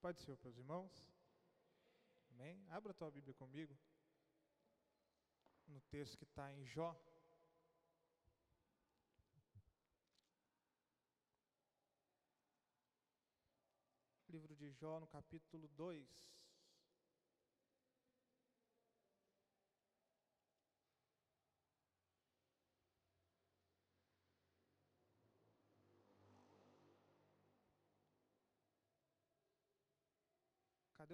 Pode ser os irmãos? Amém? Abra a tua Bíblia comigo. No texto que está em Jó. Livro de Jó, no capítulo 2.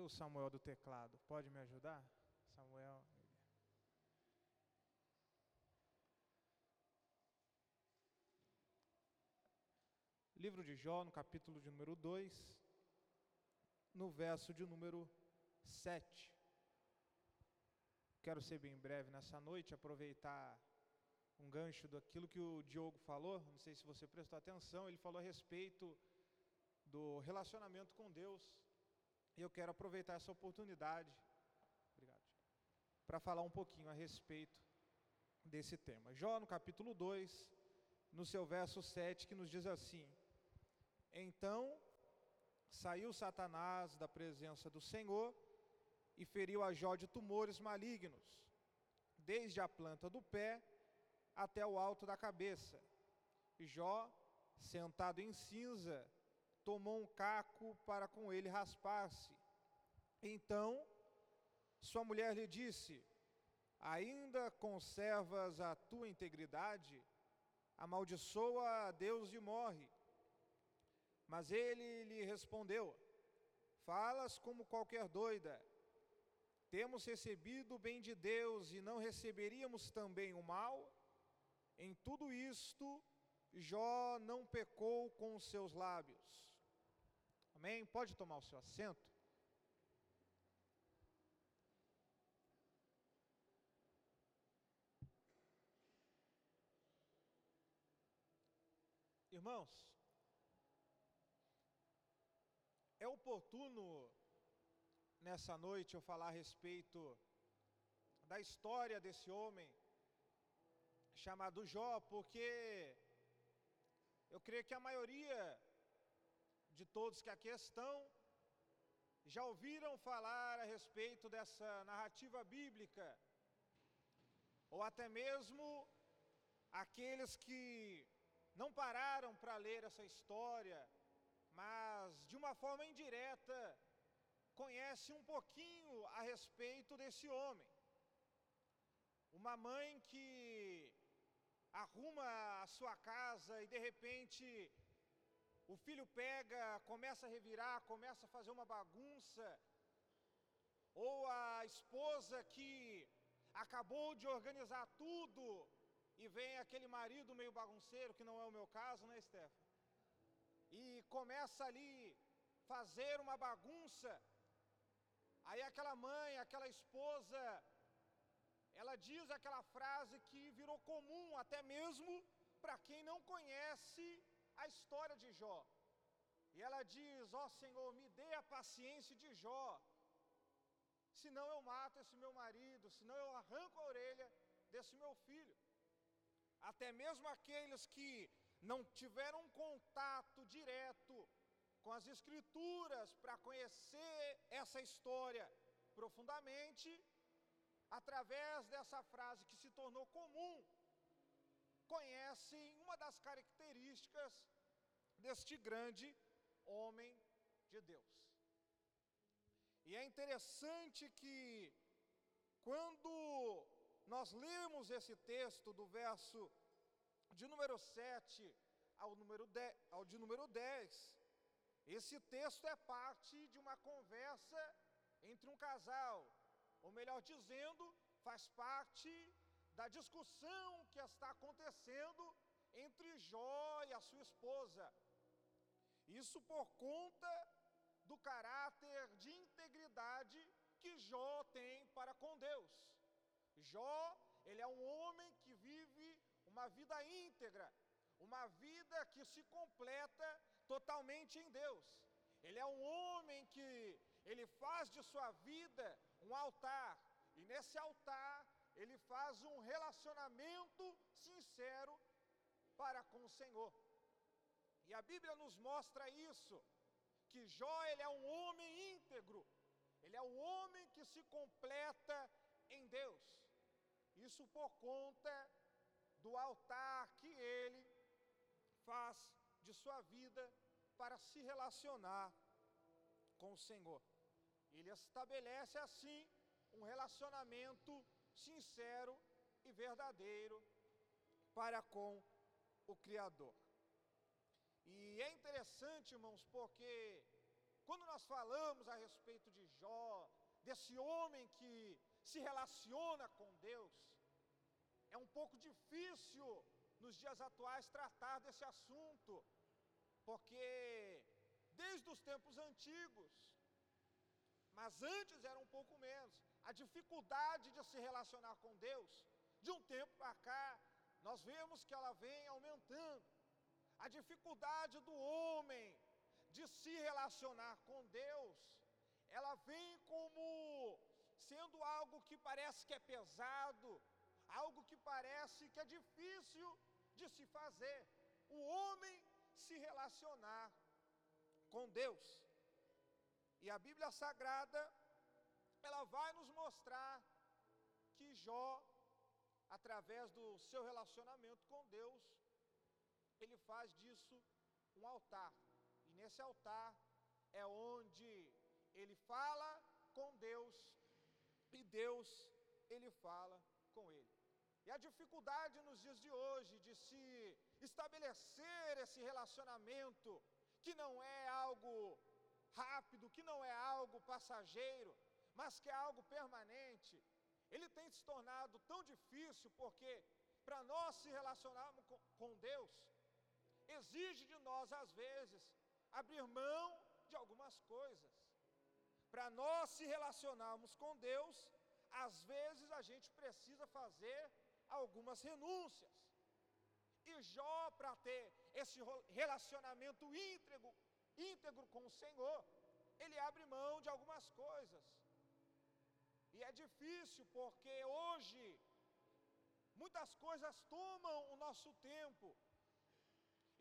O Samuel do teclado? Pode me ajudar? Samuel. Livro de Jó, no capítulo de número 2, no verso de número 7. Quero ser bem breve nessa noite, aproveitar um gancho daquilo que o Diogo falou, não sei se você prestou atenção, ele falou a respeito do relacionamento com Deus. E eu quero aproveitar essa oportunidade, para falar um pouquinho a respeito desse tema. Jó, no capítulo 2, no seu verso 7, que nos diz assim: Então saiu Satanás da presença do Senhor e feriu a Jó de tumores malignos, desde a planta do pé até o alto da cabeça. Jó, sentado em cinza, tomou um caco para com ele raspar-se. Então sua mulher lhe disse: Ainda conservas a tua integridade? Amaldiçoa a Deus e morre. Mas ele lhe respondeu: Falas como qualquer doida. Temos recebido o bem de Deus e não receberíamos também o mal? Em tudo isto, Jó não pecou com os seus lábios. Amém? Pode tomar o seu assento. Irmãos, é oportuno nessa noite eu falar a respeito da história desse homem chamado Jó, porque eu creio que a maioria de todos que aqui estão já ouviram falar a respeito dessa narrativa bíblica, ou até mesmo aqueles que não pararam para ler essa história, mas de uma forma indireta conhecem um pouquinho a respeito desse homem. Uma mãe que arruma a sua casa e de repente o filho pega, começa a revirar, começa a fazer uma bagunça. Ou a esposa que acabou de organizar tudo e vem aquele marido meio bagunceiro, que não é o meu caso, né, Stefan? E começa ali fazer uma bagunça. Aí aquela mãe, aquela esposa, ela diz aquela frase que virou comum até mesmo para quem não conhece a história de Jó. E ela diz: Ó oh, Senhor, me dê a paciência de Jó, senão eu mato esse meu marido, senão eu arranco a orelha desse meu filho. Até mesmo aqueles que não tiveram um contato direto com as Escrituras para conhecer essa história profundamente, através dessa frase que se tornou comum conhecem uma das características deste grande homem de Deus. E é interessante que, quando nós lemos esse texto do verso de número 7 ao, número 10, ao de número 10, esse texto é parte de uma conversa entre um casal, ou melhor dizendo, faz parte da discussão que está acontecendo entre Jó e a sua esposa. Isso por conta do caráter de integridade que Jó tem para com Deus. Jó, ele é um homem que vive uma vida íntegra, uma vida que se completa totalmente em Deus. Ele é um homem que ele faz de sua vida um altar, e nesse altar ele faz um relacionamento sincero para com o Senhor. E a Bíblia nos mostra isso, que Jó ele é um homem íntegro, ele é um homem que se completa em Deus. Isso por conta do altar que ele faz de sua vida para se relacionar com o Senhor. Ele estabelece assim um relacionamento sincero e verdadeiro para com o Criador. E é interessante, irmãos, porque quando nós falamos a respeito de Jó, desse homem que se relaciona com Deus, é um pouco difícil nos dias atuais tratar desse assunto, porque desde os tempos antigos, mas antes era um pouco menos, a dificuldade de se relacionar com Deus, de um tempo para cá, nós vemos que ela vem aumentando. A dificuldade do homem de se relacionar com Deus, ela vem como sendo algo que parece que é pesado, algo que parece que é difícil de se fazer. O homem se relacionar com Deus. E a Bíblia Sagrada, ela vai nos mostrar que Jó, através do seu relacionamento com Deus, ele faz disso um altar. E nesse altar é onde ele fala com Deus e Deus ele fala com ele. E a dificuldade nos dias de hoje de se estabelecer esse relacionamento que não é algo rápido, que não é algo passageiro, mas que é algo permanente, ele tem se tornado tão difícil porque para nós se relacionarmos com, Deus, exige de nós, às vezes, abrir mão de algumas coisas. Para nós se relacionarmos com Deus, às vezes a gente precisa fazer algumas renúncias. E Jó, para ter esse relacionamento íntegro, íntegro com o Senhor, ele abre mão de algumas coisas. E é difícil porque hoje muitas coisas tomam o nosso tempo.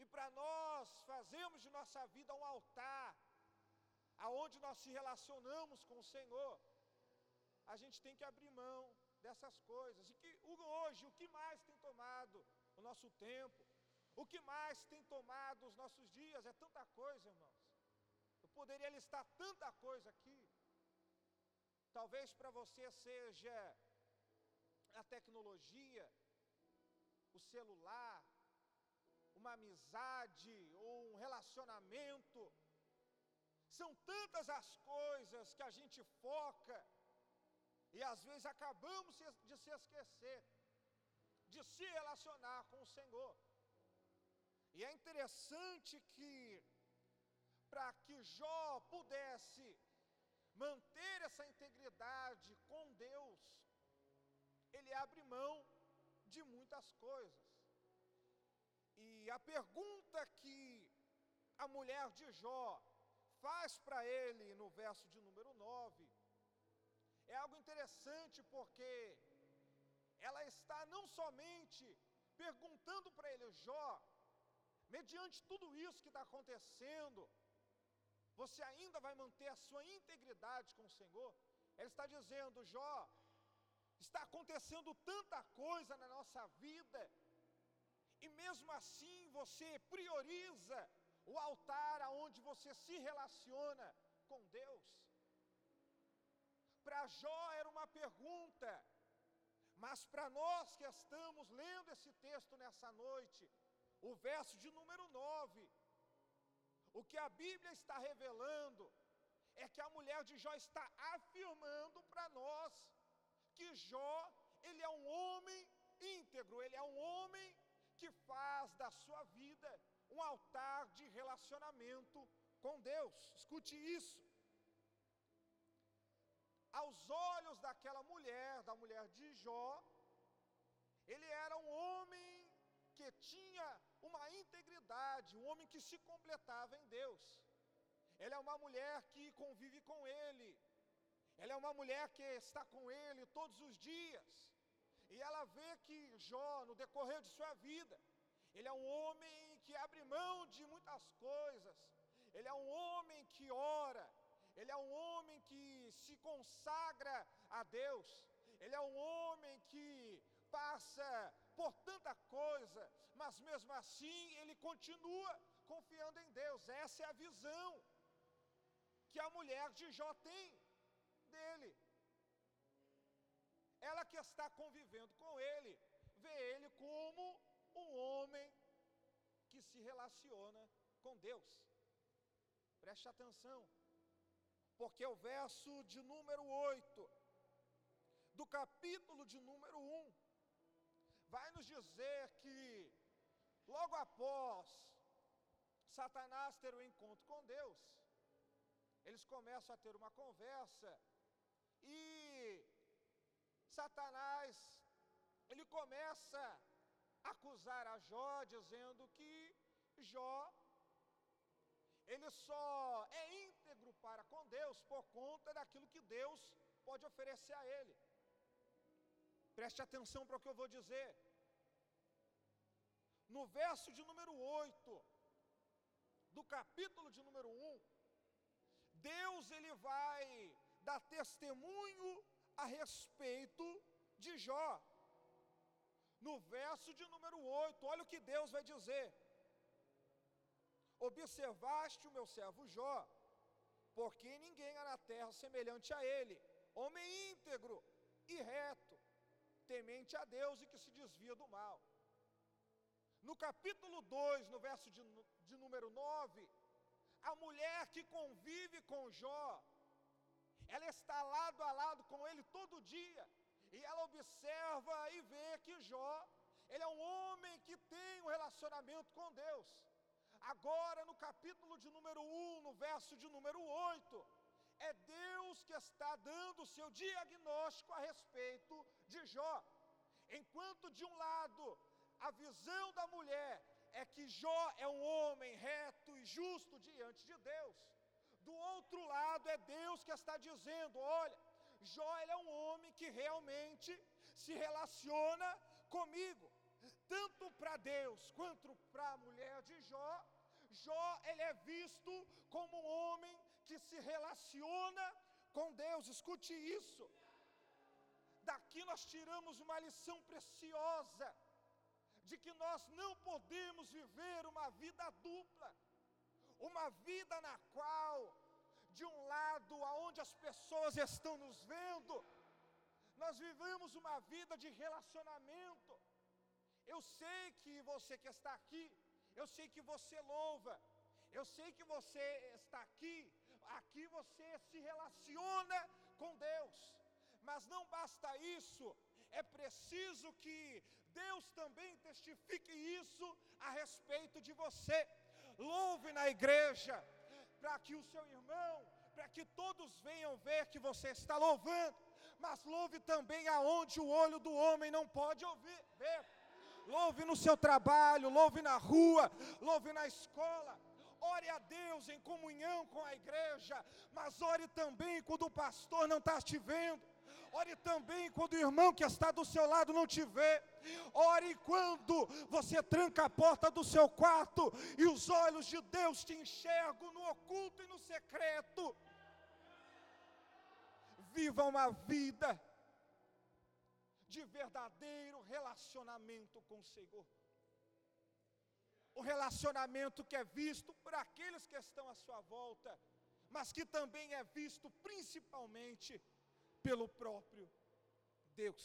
E para nós fazermos de nossa vida um altar, aonde nós se relacionamos com o Senhor, a gente tem que abrir mão dessas coisas. E que hoje, o que mais tem tomado o nosso tempo, o que mais tem tomado os nossos dias, é tanta coisa, irmãos. Eu poderia listar tanta coisa aqui. Talvez para você seja a tecnologia, o celular, uma amizade ou um relacionamento. São tantas as coisas que a gente foca e às vezes acabamos de se esquecer de se relacionar com o Senhor. E é interessante que, para que Jó pudesse manter essa integridade com Deus, ele abre mão de muitas coisas. E a pergunta que a mulher de Jó faz para ele no verso de número 9 é algo interessante porque ela está não somente perguntando para ele, Jó, mediante tudo isso que está acontecendo, você ainda vai manter a sua integridade com o Senhor? Ela está dizendo, Jó, está acontecendo tanta coisa na nossa vida, e mesmo assim você prioriza o altar aonde você se relaciona com Deus. Para Jó era uma pergunta, mas para nós que estamos lendo esse texto nessa noite, o verso de número 9, o que a Bíblia está revelando é que a mulher de Jó está afirmando para nós que Jó, ele é um homem íntegro, ele é um homem que faz da sua vida um altar de relacionamento com Deus. Escute isso. Aos olhos daquela mulher, da mulher de Jó, ele era um homem que tinha uma integridade, um homem que se completava em Deus. Ela é uma mulher que convive com ele. Ela é uma mulher que está com ele todos os dias. E ela vê que Jó, no decorrer de sua vida, ele é um homem que abre mão de muitas coisas. Ele é um homem que se consagra a Deus. Ele é um homem que passa por tanta coisa, mas mesmo assim ele continua confiando em Deus. Essa é a visão que a mulher de Jó tem dele. Ela que está convivendo com ele, vê ele como um homem que se relaciona com Deus. Preste atenção, porque o verso de número 8, do capítulo de número 1, vai nos dizer que, logo após Satanás ter o um encontro com Deus, eles começam a ter uma conversa e Satanás ele começa a acusar a Jó dizendo que Jó ele só é íntegro para com Deus por conta daquilo que Deus pode oferecer a ele. Preste atenção para o que eu vou dizer. No verso de número 8, do capítulo de número 1, Deus ele vai dar testemunho a respeito de Jó. No verso de número 8, olha o que Deus vai dizer: Observaste o meu servo Jó, porque ninguém há na terra semelhante a ele, homem íntegro e reto, temente a Deus e que se desvia do mal. No capítulo 2, no verso de, de número 9, a mulher que convive com Jó, ela está lado a lado com ele todo dia, e ela observa e vê que Jó, ele é um homem que tem um relacionamento com Deus. Agora, no capítulo de número 1, no verso de número 8, é Deus que está dando o seu diagnóstico a respeito de Jó. Enquanto de um lado, a visão da mulher é que Jó é um homem reto e justo diante de Deus. Do outro lado é Deus que está dizendo: olha, Jó é um homem que realmente se relaciona comigo. Tanto para Deus quanto para a mulher de Jó, Jó ele é visto como um homem que se relaciona com Deus. Escute isso. Daqui nós tiramos uma lição preciosa de que nós não podemos viver uma vida dupla, uma vida na qual, de um lado, aonde as pessoas estão nos vendo, nós vivemos uma vida de relacionamento. Eu sei que você que está aqui, eu sei que você louva, eu sei que você está aqui, aqui você se relaciona com Deus, mas não basta isso, é preciso que Deus também testifique isso a respeito de você. Louve na igreja, para que o seu irmão, para que todos venham ver que você está louvando, mas louve também aonde o olho do homem não pode ouvir, ver. Louve no seu trabalho, louve na rua, louve na escola. Ore a Deus em comunhão com a igreja, mas ore também quando o pastor não está te vendo Ore também quando o irmão que está do seu lado não te vê. Ore quando você tranca a porta do seu quarto e os olhos de Deus te enxergam no oculto e no secreto. Viva uma vida de verdadeiro relacionamento com o Senhor. O relacionamento que é visto por aqueles que estão à sua volta, mas que também é visto principalmente pelo próprio Deus.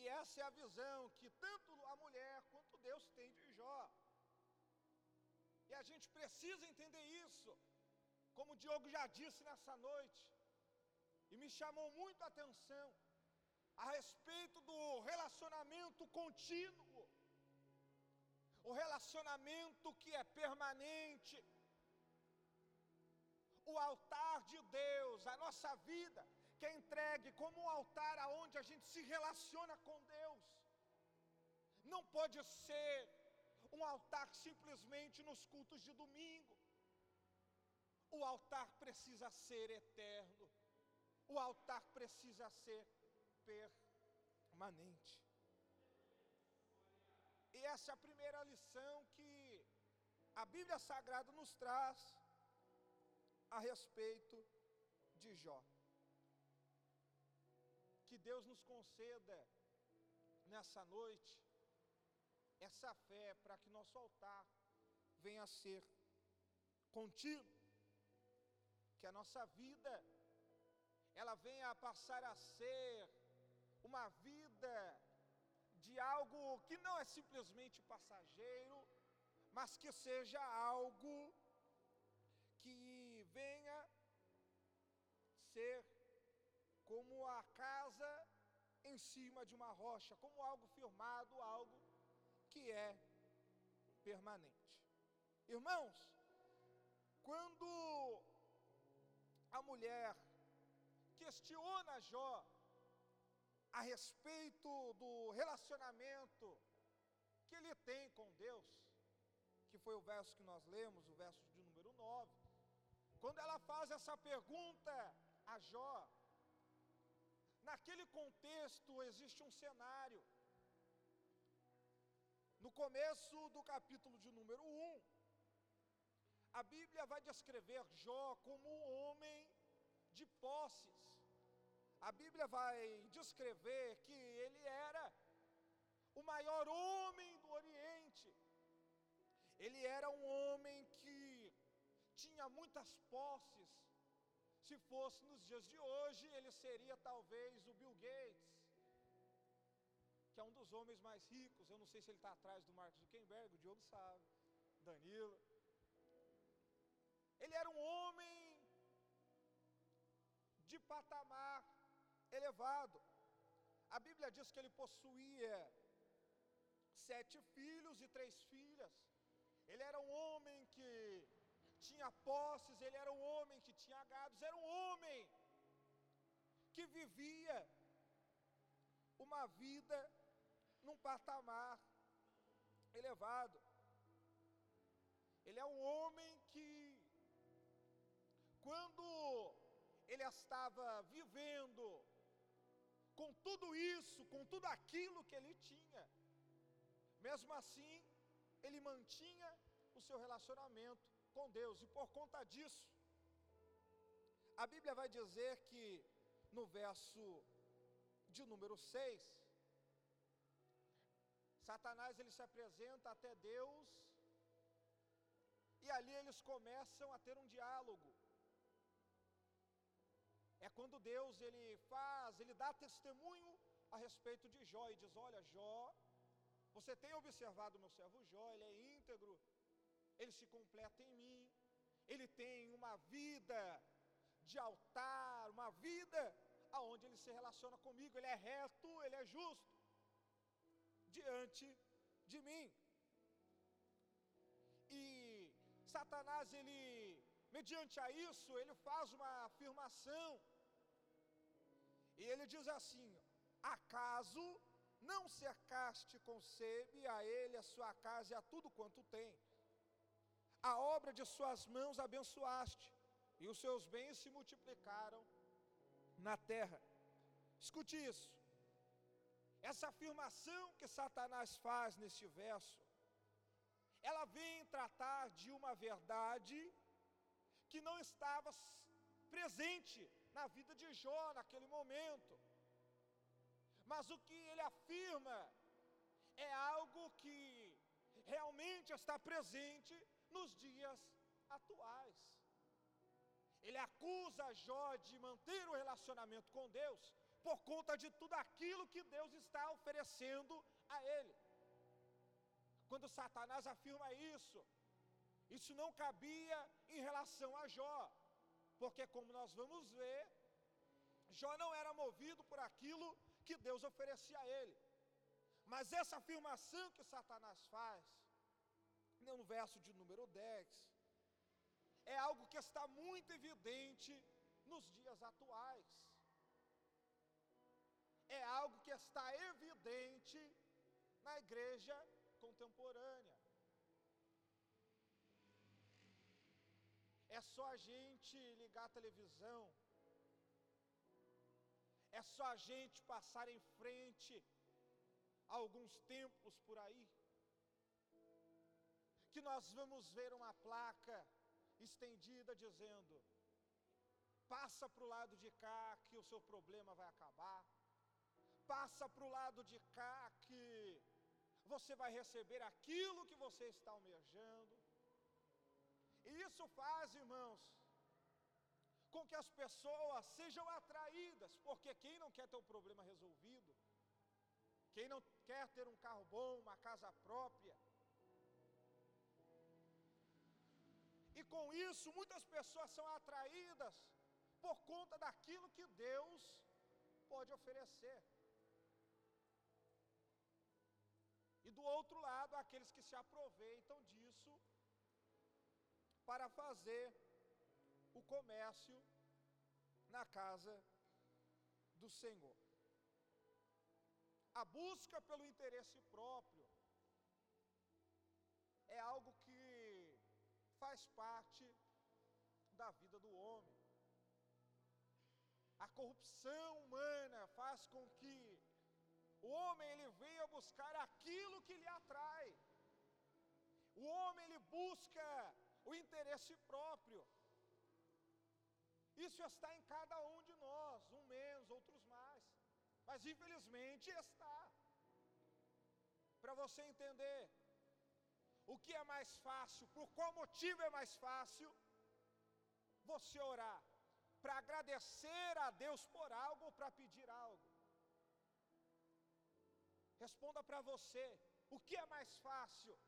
E essa é a visão que tanto a mulher quanto Deus tem de Jó. E a gente precisa entender isso. Como o Diogo já disse nessa noite, e me chamou muito a atenção, a respeito do relacionamento contínuo o relacionamento que é permanente, o altar de Deus, a nossa vida, que é entregue como um altar aonde a gente se relaciona com Deus. Não pode ser um altar simplesmente nos cultos de domingo. O altar precisa ser eterno. O altar precisa ser permanente. E essa é a primeira lição que a Bíblia Sagrada nos traz a respeito de Jó. Que Deus nos conceda nessa noite essa fé para que nosso altar venha a ser contínuo, que a nossa vida ela venha a passar a ser uma vida de algo que não é simplesmente passageiro, mas que seja algo que venha ser como a casa em cima de uma rocha, como algo firmado, algo que é permanente. Irmãos, quando a mulher questiona Jó a respeito do relacionamento que ele tem com Deus, que foi o verso que nós lemos, o verso de número 9. Quando ela faz essa pergunta a Jó, naquele contexto existe um cenário. No começo do capítulo de número 1, a Bíblia vai descrever Jó como um homem de posses. A Bíblia vai descrever que ele era o maior homem do Oriente. Ele era um homem que tinha muitas posses. Se fosse nos dias de hoje, ele seria talvez o Bill Gates, que é um dos homens mais ricos. Eu não sei se ele está atrás do Mark Zuckerberg, o Diogo sabe, Danilo. Ele era um homem de patamar elevado. A Bíblia diz que ele possuía sete filhos e três filhas. Ele era um homem que tinha posses, ele era um homem que tinha gados, era um homem que vivia uma vida num patamar elevado. Ele é um homem que, quando ele estava vivendo com tudo isso, com tudo aquilo que ele tinha, mesmo assim, ele mantinha o seu relacionamento com Deus, e por conta disso, a Bíblia vai dizer que no verso de número 6, Satanás ele se apresenta até Deus e ali eles começam a ter um diálogo. É quando Deus ele faz, ele dá testemunho a respeito de Jó e diz: Olha, Jó, você tem observado meu servo Jó, ele é íntegro, ele se completa em mim, ele tem uma vida de altar, uma vida aonde ele se relaciona comigo, ele é reto, ele é justo diante de mim. E Satanás, ele, mediante a isso, ele faz uma afirmação. E ele diz assim: Acaso não cercaste com a ele, a sua casa e a tudo quanto tem? a obra de suas mãos abençoaste, e os seus bens se multiplicaram na terra. Escute isso. Essa afirmação que Satanás faz neste verso, ela vem tratar de uma verdade que não estava presente na vida de Jó naquele momento. Mas o que ele afirma é algo que realmente está presente nos dias atuais. Ele acusa Jó de manter o relacionamento com Deus por conta de tudo aquilo que Deus está oferecendo a ele. Quando Satanás afirma isso, isso não cabia em relação a Jó, porque, como nós vamos ver, Jó não era movido por aquilo que Deus oferecia a ele. Mas essa afirmação que Satanás faz, no verso de número 10, é algo que está muito evidente nos dias atuais. É algo que está evidente na igreja contemporânea. É só a gente ligar a televisão, é só a gente passar em frente a alguns templos por aí, que nós vamos ver uma placa estendida dizendo: passa para o lado de cá que o seu problema vai acabar, passa para o lado de cá que você vai receber aquilo que você está almejando. E isso faz, irmãos, com que as pessoas sejam atraídas, porque quem não quer ter um problema resolvido, quem não quer ter um carro bom, uma casa própria, e com isso muitas pessoas são atraídas por conta daquilo que Deus pode oferecer. E do outro lado, aqueles que se aproveitam disso para fazer o comércio na casa do Senhor. A busca pelo interesse próprio é algo que faz parte da vida do homem. A corrupção humana faz com que o homem ele venha buscar aquilo que lhe atrai. O homem ele busca o interesse próprio. Isso está em cada um de nós, um menos, outros mais. Mas infelizmente está. Para você entender o que é mais fácil, por qual motivo é mais fácil você orar? Para agradecer a Deus por algo ou para pedir algo? Responda para você, o que é mais fácil?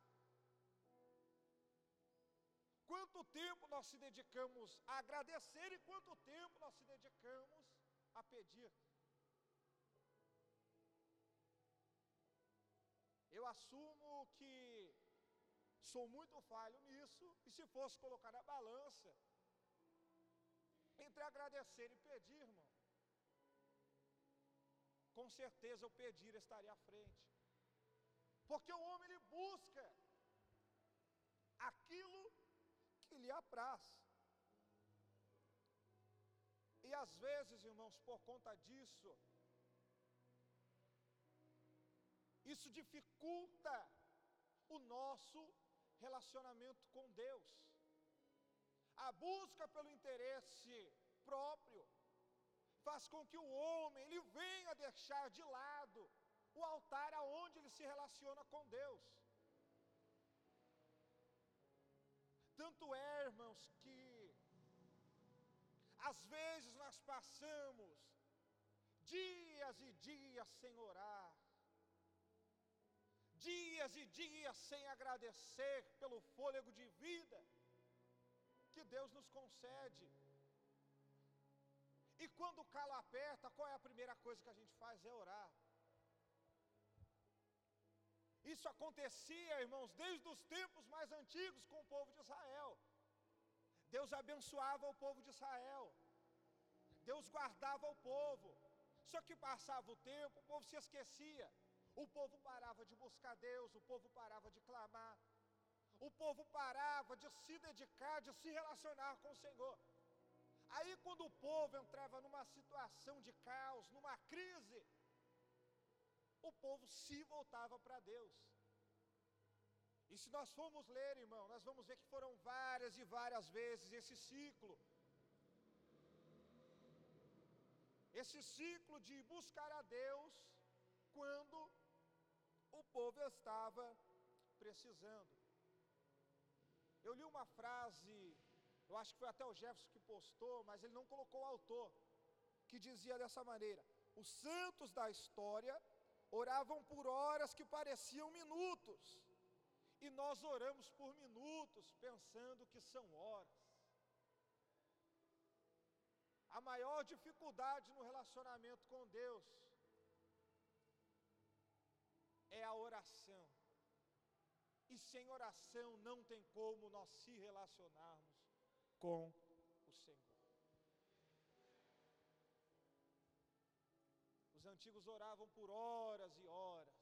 Quanto tempo nós se dedicamos a agradecer e quanto tempo nós se dedicamos a pedir? Eu assumo que sou muito falho nisso, e se fosse colocar na balança, entre agradecer e pedir, irmão, com certeza o pedir estaria à frente. Porque o homem ele busca aquilo que lhe apraz. E às vezes, irmãos, por conta disso, isso dificulta o nosso relacionamento com Deus. A busca pelo interesse próprio faz com que o homem ele venha deixar de lado o altar aonde ele se relaciona com Deus. Tanto é, irmãos, que às vezes nós passamos dias e dias sem orar, dias e dias sem agradecer pelo fôlego de vida que Deus nos concede. E quando o calo aperta, qual é a primeira coisa que a gente faz? É orar. Isso acontecia, irmãos, desde os tempos mais antigos com o povo de Israel. Deus abençoava o povo de Israel. Deus guardava o povo. Só que passava o tempo, o povo se esquecia. O povo parava de buscar Deus, o povo parava de clamar. O povo parava de se dedicar, de se relacionar com o Senhor. Aí, quando o povo entrava numa situação de caos, numa crise, o povo se voltava para Deus. E se nós formos ler, irmão, nós vamos ver que foram várias e várias vezes esse ciclo. Esse ciclo de buscar a Deus quando o povo estava precisando. Eu li uma frase eu acho que foi até o Jefferson que postou, mas ele não colocou o autor, que dizia dessa maneira: Os santos da história oravam por horas que pareciam minutos, e nós oramos por minutos pensando que são horas. A maior dificuldade no relacionamento com Deus é a oração. E sem oração não tem como nós se relacionarmos com o Senhor. Antigos oravam por horas e horas.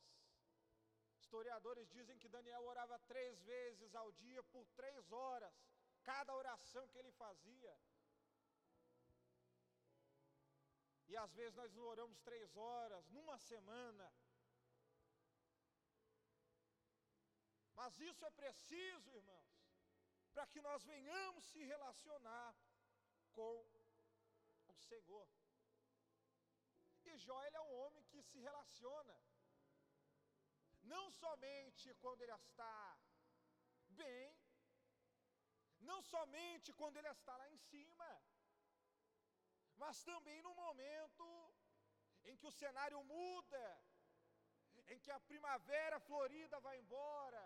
Historiadores dizem que Daniel orava três vezes ao dia por três horas, cada oração que ele fazia. E às vezes nós não oramos três horas numa semana. Mas Mas isso é preciso, irmãos, para que nós venhamos se relacionar com o Senhor. E Jó ele é um homem que se relaciona, não somente quando ele está bem, não somente quando ele está lá em cima, mas também no momento em que o cenário muda, em que a primavera florida vai embora,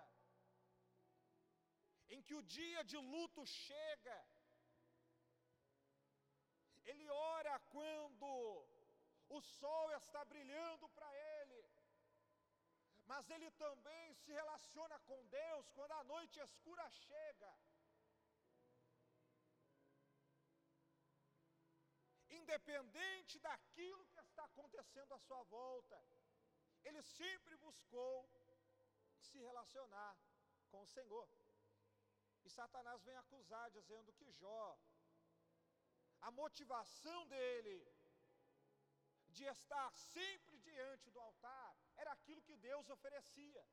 em que o dia de luto chega. Ele ora quando o sol está brilhando para ele, mas ele também se relaciona com Deus quando a noite escura chega. Independente daquilo que está acontecendo à sua volta, ele sempre buscou se relacionar com o Senhor. E Satanás vem acusar, dizendo que Jó, a motivação dele de estar sempre diante do altar era aquilo que Deus oferecia.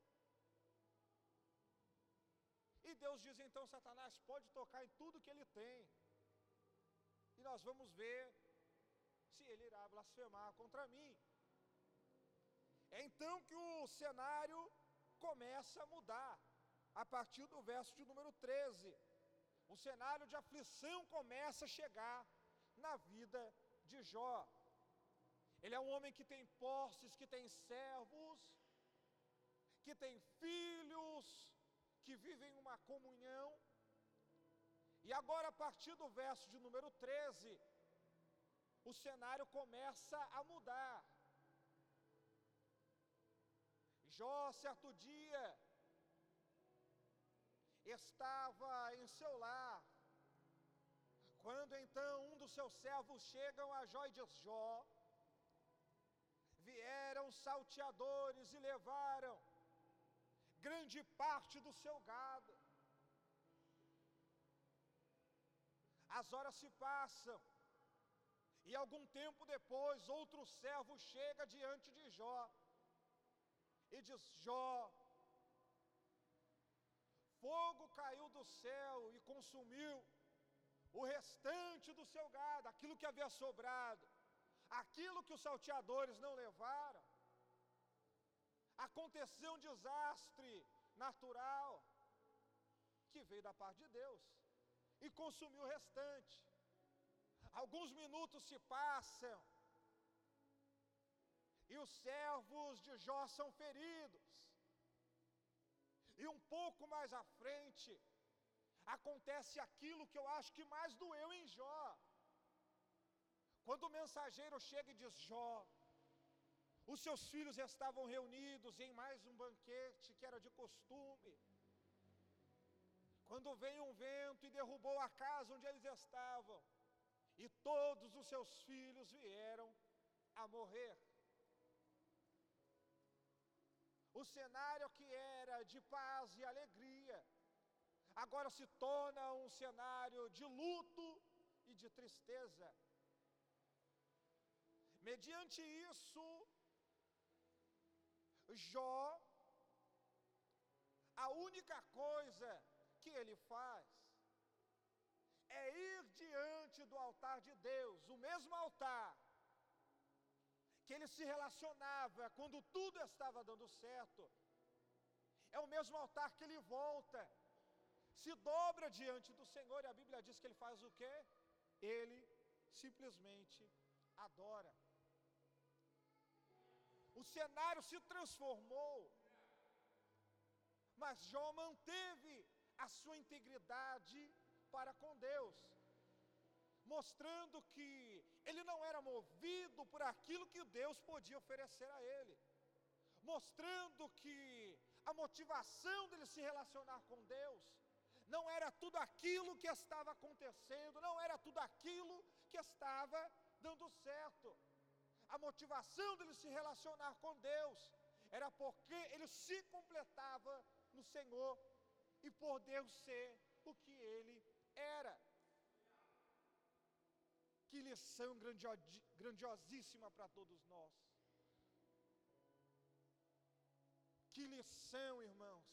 E Deus diz então: Satanás pode tocar em tudo que ele tem, e nós vamos ver se ele irá blasfemar contra mim. É então que o cenário começa a mudar, a partir do verso de número 13. O cenário de aflição começa a chegar na vida de Jó. Ele é um homem que tem posses, que tem servos, que tem filhos, que vivem uma comunhão. E agora, a partir do verso de número 13, o cenário começa a mudar. Jó, certo dia, estava em seu lar, quando então um dos seus servos chegam a Jó e diz: Jó, vieram salteadores e levaram grande parte do seu gado. As horas se passam, e algum tempo depois, outro servo chega diante de Jó e diz: Jó, fogo caiu do céu e consumiu o restante do seu gado, aquilo que havia sobrado, aquilo que os salteadores não levaram. Aconteceu um desastre natural que veio da parte de Deus e consumiu o restante. Alguns minutos se passam e os servos de Jó são feridos. E um pouco mais à frente, acontece aquilo que eu acho que mais doeu em Jó. Quando o mensageiro chega e diz: Jó, os seus filhos estavam reunidos em mais um banquete que era de costume. Quando veio um vento e derrubou a casa onde eles estavam, e todos os seus filhos vieram a morrer. O cenário que era de paz e alegria, agora se torna um cenário de luto e de tristeza. Mediante isso, Jó, a única coisa que ele faz é ir diante do altar de Deus, o mesmo altar que ele se relacionava quando tudo estava dando certo. É o mesmo altar que ele volta, se dobra diante do Senhor, e a Bíblia diz que ele faz o quê? Ele simplesmente adora. O cenário se transformou, mas Jó manteve a sua integridade para com Deus, mostrando que ele não era movido por aquilo que Deus podia oferecer a ele, mostrando que a motivação dele se relacionar com Deus não era tudo aquilo que estava acontecendo, não era tudo aquilo que estava dando certo. A motivação dele se relacionar com Deus era porque ele se completava no Senhor e por Deus ser o que ele era. Que lição grandiosíssima para todos nós. Que lição, irmãos.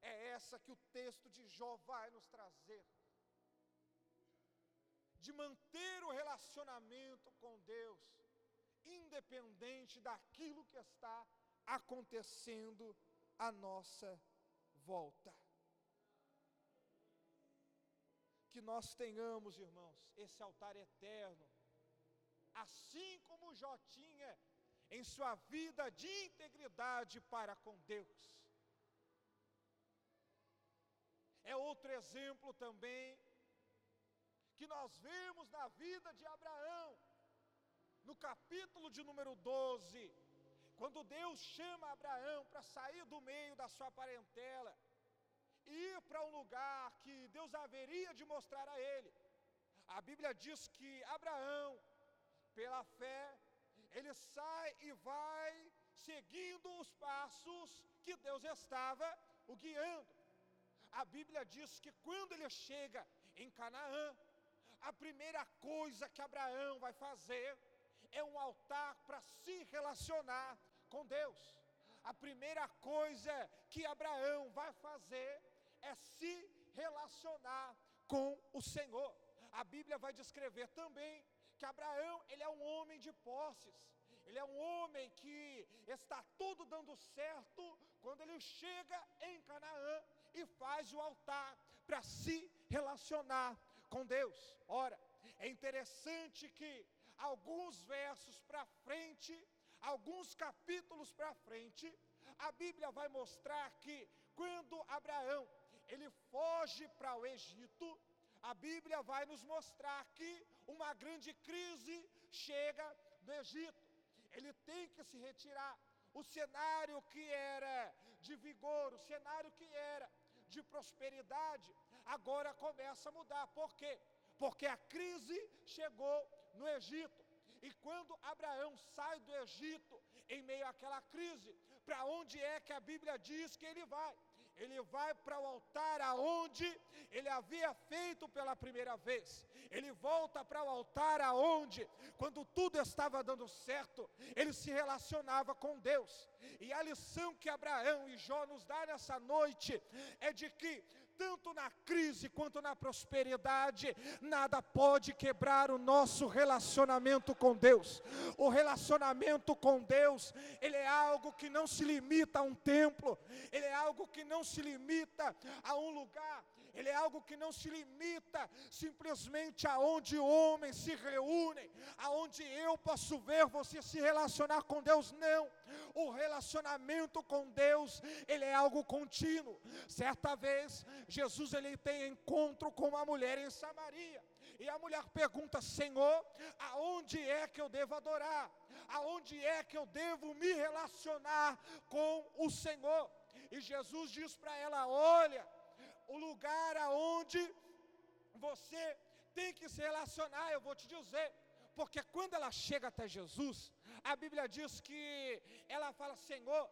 é essa que o texto de Jó vai nos trazer. De manter o relacionamento com Deus, independente daquilo que está acontecendo à nossa volta. Que nós tenhamos, irmãos, esse altar eterno, assim como Jó tinha em sua vida de integridade para com Deus. É outro exemplo também que nós vemos na vida de Abraão, no capítulo de número 12, quando Deus chama Abraão para sair do meio da sua parentela e ir para um lugar que Deus haveria de mostrar a ele. A Bíblia diz que Abraão, pela fé, ele sai e vai seguindo os passos que Deus estava o guiando. A Bíblia diz que quando ele chega em Canaã, a primeira coisa que Abraão vai fazer é um altar para se relacionar com Deus. A primeira coisa que Abraão vai fazer é se relacionar com o Senhor. A Bíblia vai descrever também que Abraão, ele é um homem de posses. Ele é um homem que está tudo dando certo quando ele chega em Canaã e faz o altar para se relacionar com Deus. Ora, é interessante que alguns versos para frente, alguns capítulos para frente, a Bíblia vai mostrar que quando Abraão ele foge para o Egito, a Bíblia vai nos mostrar que uma grande crise chega no Egito. Ele tem que se retirar. O cenário que era de vigor, o cenário que era de prosperidade, agora começa a mudar. Por quê? Porque a crise chegou no Egito. E quando Abraão sai do Egito, em meio àquela crise, para onde é que a Bíblia diz que ele vai? Ele vai para o altar aonde ele havia feito pela primeira vez. Ele volta para o altar aonde, quando tudo estava dando certo, ele se relacionava com Deus. E a lição que Abraão e Jó nos dá nessa noite é de que tanto na crise quanto na prosperidade, nada pode quebrar o nosso relacionamento com Deus. O relacionamento com Deus, ele é algo que não se limita a um templo, ele é algo que não se limita a um lugar, ele é algo que não se limita simplesmente aonde homens se reúnem, aonde eu posso ver você se relacionar com Deus, não. O relacionamento com Deus, ele é algo contínuo. Certa vez, Jesus ele tem encontro com uma mulher em Samaria. E a mulher pergunta: Senhor, aonde é que eu devo adorar? Aonde é que eu devo me relacionar com o Senhor? E Jesus diz para ela: Olha, o lugar aonde você tem que se relacionar, eu vou te dizer, porque quando ela chega até Jesus, a Bíblia diz que ela fala: Senhor,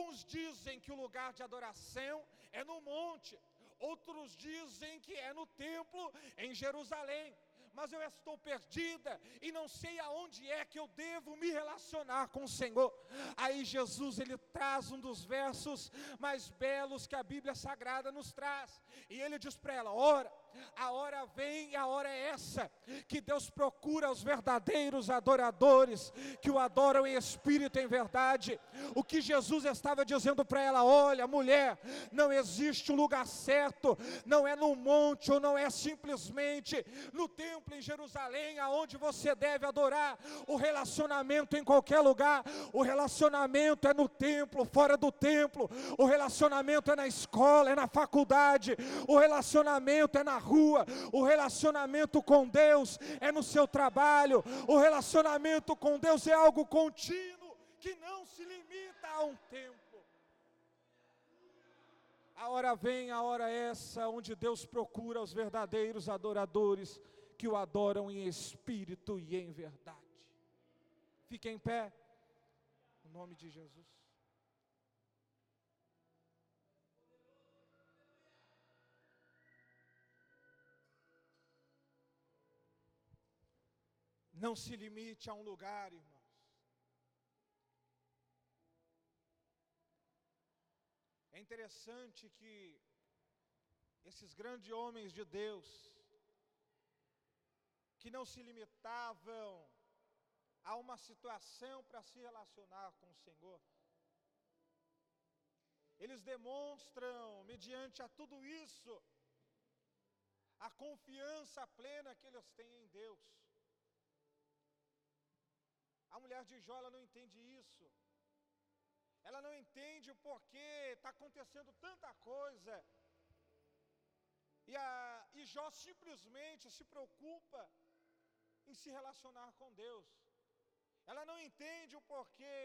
uns dizem que o lugar de adoração é no monte, outros dizem que é no templo em Jerusalém mas eu estou perdida e não sei aonde é que eu devo me relacionar com o Senhor. Aí Jesus ele traz um dos versos mais belos que a Bíblia Sagrada nos traz, e ele diz para ela: ora, a hora vem e a hora é essa, que Deus procura os verdadeiros adoradores, que o adoram em espírito e em verdade. O que Jesus estava dizendo para ela: olha, mulher, não existe um lugar certo, não é no monte ou não é simplesmente no templo em Jerusalém, aonde você deve adorar. O relacionamento em qualquer lugar, o relacionamento é no templo, fora do templo, o relacionamento é na escola, é na faculdade, o relacionamento é na rua, o relacionamento com Deus é no seu trabalho, o relacionamento com Deus é algo contínuo, que não se limita a um tempo. A hora vem, a hora é essa, onde Deus procura os verdadeiros adoradores que o adoram em espírito e em verdade. Fique em pé, em nome de Jesus. Não se limite a um lugar, irmãos. É interessante que esses grandes homens de Deus, que não se limitavam a uma situação para se relacionar com o Senhor, eles demonstram, mediante a tudo isso, a confiança plena que eles têm em Deus. A mulher de Jó ela não entende isso. Ela não entende o porquê está acontecendo tanta coisa. E, a, e Jó simplesmente se preocupa em se relacionar com Deus. Ela não entende o porquê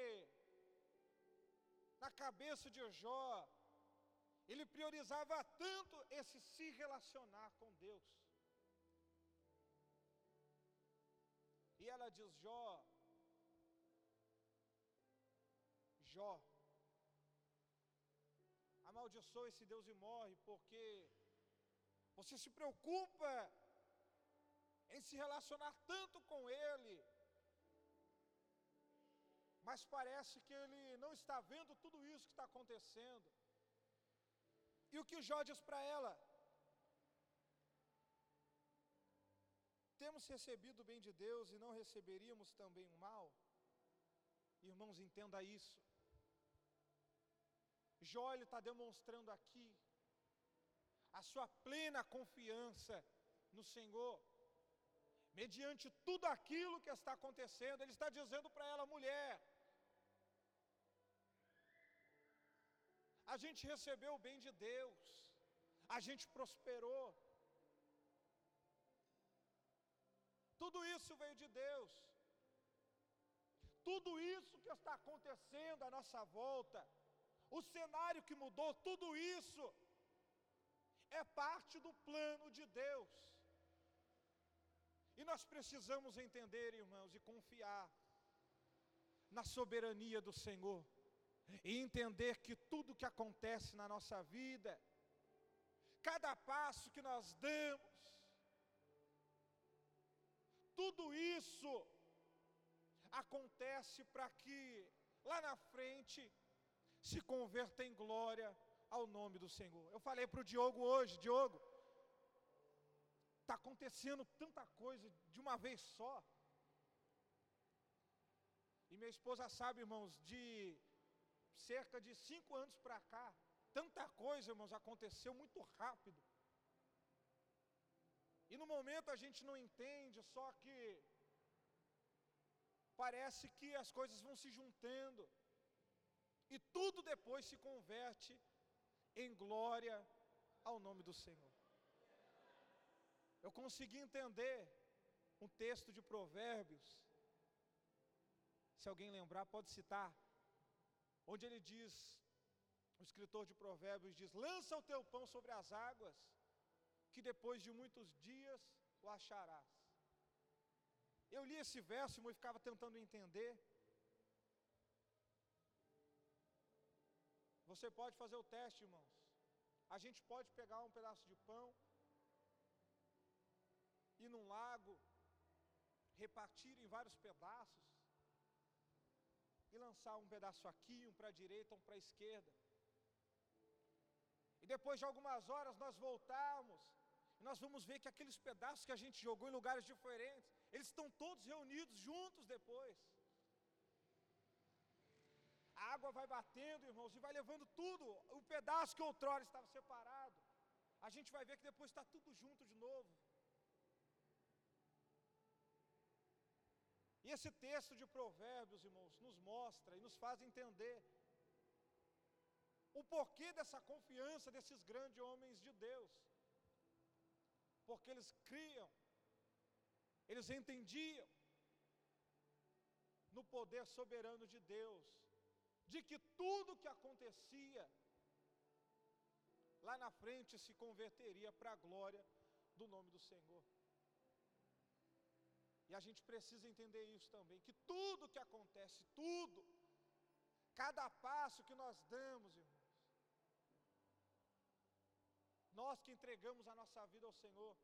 na cabeça de Jó ele priorizava tanto esse se relacionar com Deus. E ela diz: Jó, Jó, amaldiçoa esse Deus e morre, porque você se preocupa em se relacionar tanto com Ele, mas parece que Ele não está vendo tudo isso que está acontecendo. E o que Jó diz para ela? Temos recebido o bem de Deus e não receberíamos também o mal? Irmãos, entenda isso. Jó está demonstrando aqui a sua plena confiança no Senhor, mediante tudo aquilo que está acontecendo, Ele está dizendo para ela, mulher, a gente recebeu o bem de Deus, a gente prosperou. Tudo isso veio de Deus. Tudo isso que está acontecendo à nossa volta, o cenário que mudou, tudo isso é parte do plano de Deus. E nós precisamos entender, irmãos, e confiar na soberania do Senhor e entender que tudo que acontece na nossa vida, cada passo que nós damos, tudo isso acontece para que lá na frente se converta em glória ao nome do Senhor. Eu falei para o Diogo hoje, Diogo, está acontecendo tanta coisa de uma vez só. E minha esposa sabe, irmãos, de cerca de cinco anos para cá, tanta coisa, irmãos, aconteceu muito rápido. E no momento a gente não entende, só que parece que as coisas vão se juntando. E tudo depois se converte em glória ao nome do Senhor. Eu consegui entender um texto de Provérbios. Se alguém lembrar, pode citar onde ele diz, o escritor de Provérbios diz: Lança o teu pão sobre as águas, que depois de muitos dias o acharás. Eu li esse verso e ficava tentando entender. Você pode fazer o teste, irmãos. A gente pode pegar um pedaço de pão, ir num lago, repartir em vários pedaços, e lançar um pedaço aqui, um para a direita, um para a esquerda. E depois de algumas horas nós voltamos, e nós vamos ver que aqueles pedaços que a gente jogou em lugares diferentes, eles estão todos reunidos juntos depois. A água vai batendo, irmãos, e vai levando tudo, o pedaço que outrora estava separado. A gente vai ver que depois está tudo junto de novo. E esse texto de Provérbios, irmãos, nos mostra e nos faz entender o porquê dessa confiança desses grandes homens de Deus. Porque eles criam, eles entendiam no poder soberano de Deus, de que tudo que acontecia lá na frente se converteria para a glória do nome do Senhor. E a gente precisa entender isso também, que tudo que acontece, tudo, cada passo que nós damos, irmãos, nós que entregamos a nossa vida ao Senhor,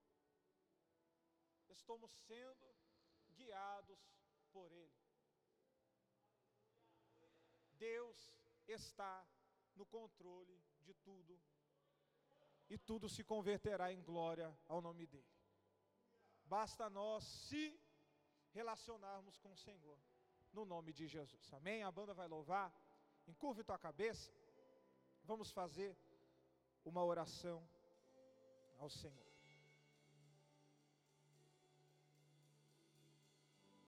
estamos sendo guiados por Ele. Deus está no controle de tudo, e tudo se converterá em glória ao nome dEle. Basta nós se relacionarmos com o Senhor, no nome de Jesus. Amém? A banda vai louvar, encurve tua cabeça, vamos fazer uma oração ao Senhor.